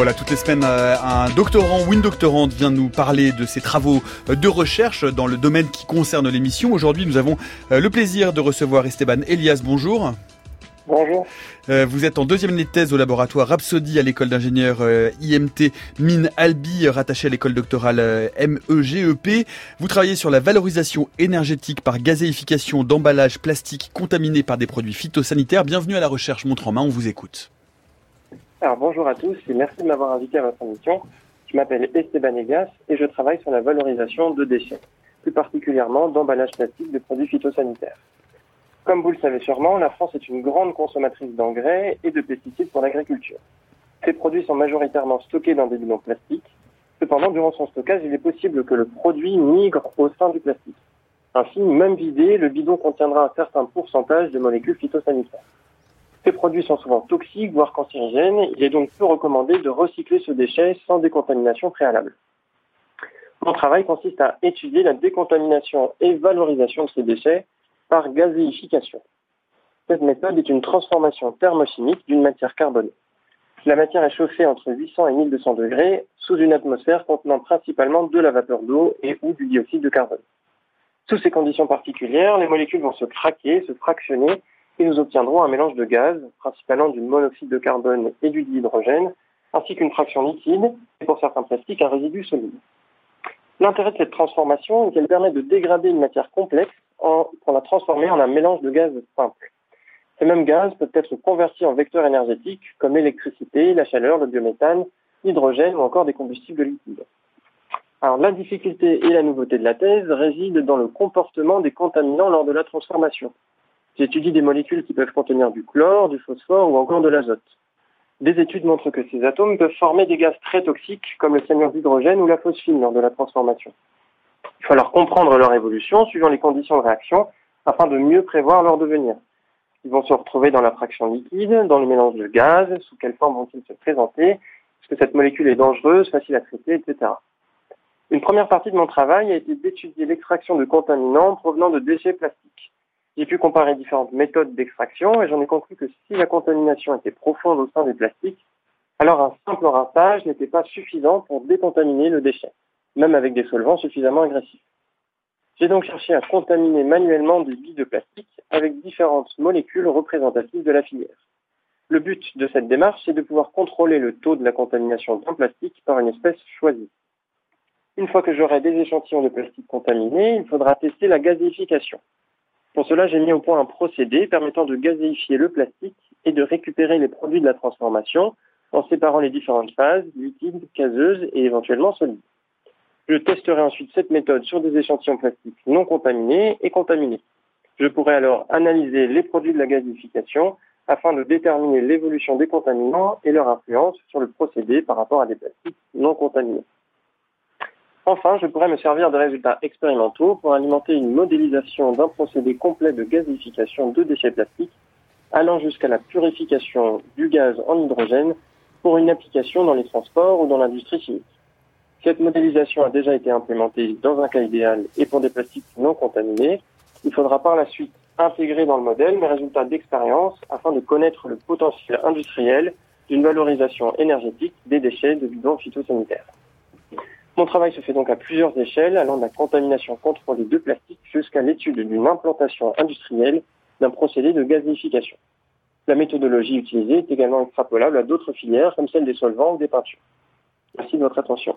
Voilà, toutes les semaines, euh, un doctorant ou une doctorante vient nous parler de ses travaux de recherche dans le domaine qui concerne l'émission. Aujourd'hui, nous avons euh, le plaisir de recevoir Esteban Elias. Bonjour. Bonjour. Euh, vous êtes en deuxième année de thèse au laboratoire Rhapsody à l'école d'ingénieurs IMT Mine Albi, rattaché à l'école doctorale MEGEP. Vous travaillez sur la valorisation énergétique par gazéification d'emballages plastiques contaminés par des produits phytosanitaires. Bienvenue à la recherche Montre en main, on vous écoute. Alors bonjour à tous et merci de m'avoir invité à votre émission. Je m'appelle Esteban Egas et je travaille sur la valorisation de déchets, plus particulièrement d'emballages plastiques de produits phytosanitaires. Comme vous le savez sûrement, la France est une grande consommatrice d'engrais et de pesticides pour l'agriculture. Ces produits sont majoritairement stockés dans des bidons plastiques. Cependant, durant son stockage, il est possible que le produit migre au sein du plastique. Ainsi, même vidé, le bidon contiendra un certain pourcentage de molécules phytosanitaires. Ces produits sont souvent toxiques, voire cancérigènes. Il est donc peu recommandé de recycler ce déchet sans décontamination préalable. Mon travail consiste à étudier la décontamination et valorisation de ces déchets par gazéification. Cette méthode est une transformation thermochimique d'une matière carbonée. La matière est chauffée entre 800 et 1200 degrés sous une atmosphère contenant principalement de la vapeur d'eau et ou du dioxyde de carbone. Sous ces conditions particulières, les molécules vont se craquer, se fractionner et nous obtiendrons un mélange de gaz, principalement du monoxyde de carbone et du dihydrogène, ainsi qu'une fraction liquide et pour certains plastiques un résidu solide. L'intérêt de cette transformation est qu'elle permet de dégrader une matière complexe pour la transformer en un mélange de gaz simple. Ces mêmes gaz peuvent être convertis en vecteurs énergétiques comme l'électricité, la chaleur, le biométhane, l'hydrogène ou encore des combustibles liquides. La difficulté et la nouveauté de la thèse résident dans le comportement des contaminants lors de la transformation. J'étudie des molécules qui peuvent contenir du chlore, du phosphore ou encore de l'azote. Des études montrent que ces atomes peuvent former des gaz très toxiques comme le cyanure d'hydrogène ou la phosphine lors de la transformation. Il faut alors comprendre leur évolution suivant les conditions de réaction afin de mieux prévoir leur devenir. Ils vont se retrouver dans la fraction liquide, dans le mélange de gaz, sous quelle forme vont-ils se présenter, est-ce que cette molécule est dangereuse, facile à traiter, etc. Une première partie de mon travail a été d'étudier l'extraction de contaminants provenant de déchets plastiques. J'ai pu comparer différentes méthodes d'extraction et j'en ai conclu que si la contamination était profonde au sein des plastiques, alors un simple rinçage n'était pas suffisant pour décontaminer le déchet, même avec des solvants suffisamment agressifs. J'ai donc cherché à contaminer manuellement des billes de plastique avec différentes molécules représentatives de la filière. Le but de cette démarche, c'est de pouvoir contrôler le taux de la contamination d'un plastique par une espèce choisie. Une fois que j'aurai des échantillons de plastique contaminés, il faudra tester la gazéification. Pour cela, j'ai mis au point un procédé permettant de gazéifier le plastique et de récupérer les produits de la transformation en séparant les différentes phases, liquides, caseuses et éventuellement solides. Je testerai ensuite cette méthode sur des échantillons plastiques non contaminés et contaminés. Je pourrai alors analyser les produits de la gazéification afin de déterminer l'évolution des contaminants et leur influence sur le procédé par rapport à des plastiques non contaminés. Enfin, je pourrais me servir de résultats expérimentaux pour alimenter une modélisation d'un procédé complet de gazification de déchets plastiques, allant jusqu'à la purification du gaz en hydrogène pour une application dans les transports ou dans l'industrie chimique. Cette modélisation a déjà été implémentée dans un cas idéal et pour des plastiques non contaminés. Il faudra par la suite intégrer dans le modèle mes résultats d'expérience afin de connaître le potentiel industriel d'une valorisation énergétique des déchets de bidons phytosanitaires. Mon travail se fait donc à plusieurs échelles, allant de la contamination contrôlée de plastique jusqu'à l'étude d'une implantation industrielle d'un procédé de gazéification. La méthodologie utilisée est également extrapolable à d'autres filières comme celle des solvants ou des peintures. Merci de votre attention.